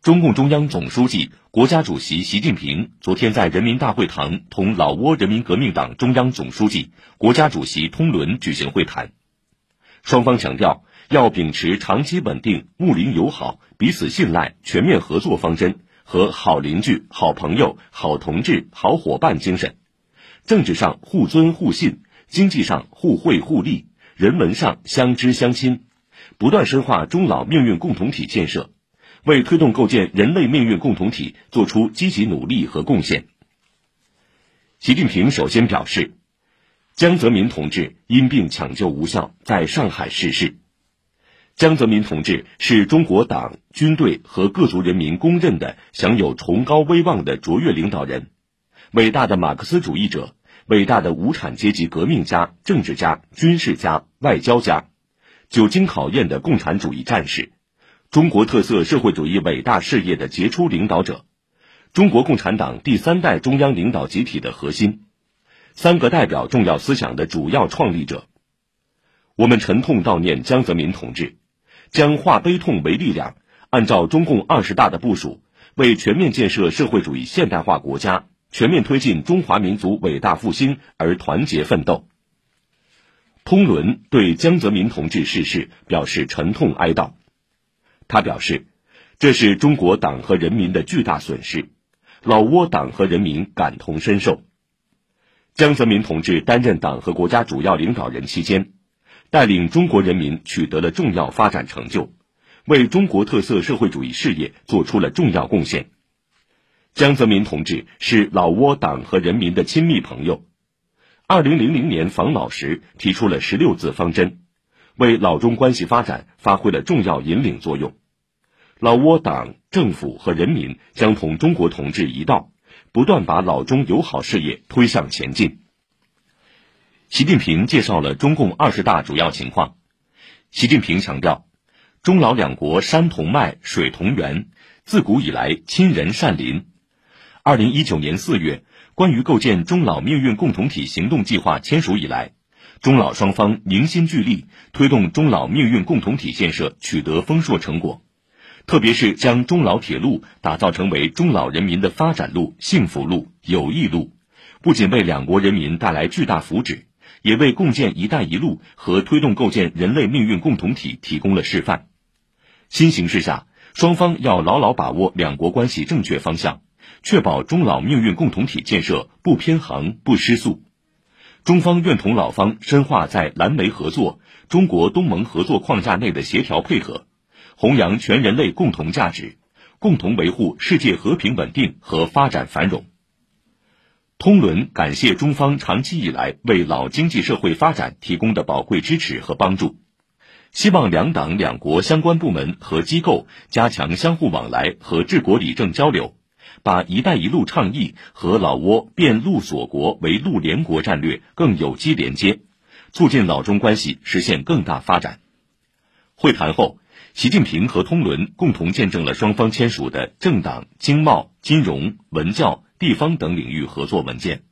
中共中央总书记、国家主席习近平昨天在人民大会堂同老挝人民革命党中央总书记、国家主席通伦举行会谈。双方强调要秉持长期稳定、睦邻友好、彼此信赖、全面合作方针和好邻居、好朋友、好同志、好伙伴精神，政治上互尊互信，经济上互惠互利，人文上相知相亲，不断深化中老命运共同体建设。为推动构建人类命运共同体作出积极努力和贡献。习近平首先表示，江泽民同志因病抢救无效，在上海逝世。江泽民同志是中国党、军队和各族人民公认的享有崇高威望的卓越领导人，伟大的马克思主义者，伟大的无产阶级革命家、政治家、军事家、外交家，久经考验的共产主义战士。中国特色社会主义伟大事业的杰出领导者，中国共产党第三代中央领导集体的核心，三个代表重要思想的主要创立者。我们沉痛悼念江泽民同志，将化悲痛为力量，按照中共二十大的部署，为全面建设社会主义现代化国家、全面推进中华民族伟大复兴而团结奋斗。通伦对江泽民同志逝世表示沉痛哀悼。他表示，这是中国党和人民的巨大损失，老挝党和人民感同身受。江泽民同志担任党和国家主要领导人期间，带领中国人民取得了重要发展成就，为中国特色社会主义事业做出了重要贡献。江泽民同志是老挝党和人民的亲密朋友，二零零零年访老时提出了十六字方针。为老中关系发展发挥了重要引领作用，老挝党政府和人民将同中国同志一道，不断把老中友好事业推向前进。习近平介绍了中共二十大主要情况。习近平强调，中老两国山同脉，水同源，自古以来亲仁善邻。二零一九年四月，关于构建中老命运共同体行动计划签署以来。中老双方凝心聚力，推动中老命运共同体建设取得丰硕成果，特别是将中老铁路打造成为中老人民的发展路、幸福路、友谊路，不仅为两国人民带来巨大福祉，也为共建“一带一路”和推动构建人类命运共同体提供了示范。新形势下，双方要牢牢把握两国关系正确方向，确保中老命运共同体建设不偏航、不失速。中方愿同老方深化在蓝莓合作、中国东盟合作框架内的协调配合，弘扬全人类共同价值，共同维护世界和平稳定和发展繁荣。通伦感谢中方长期以来为老经济社会发展提供的宝贵支持和帮助，希望两党两国相关部门和机构加强相互往来和治国理政交流。把“一带一路”倡议和老挝变陆锁国为陆联国战略更有机连接，促进老中关系实现更大发展。会谈后，习近平和通伦共同见证了双方签署的政党、经贸、金融、文教、地方等领域合作文件。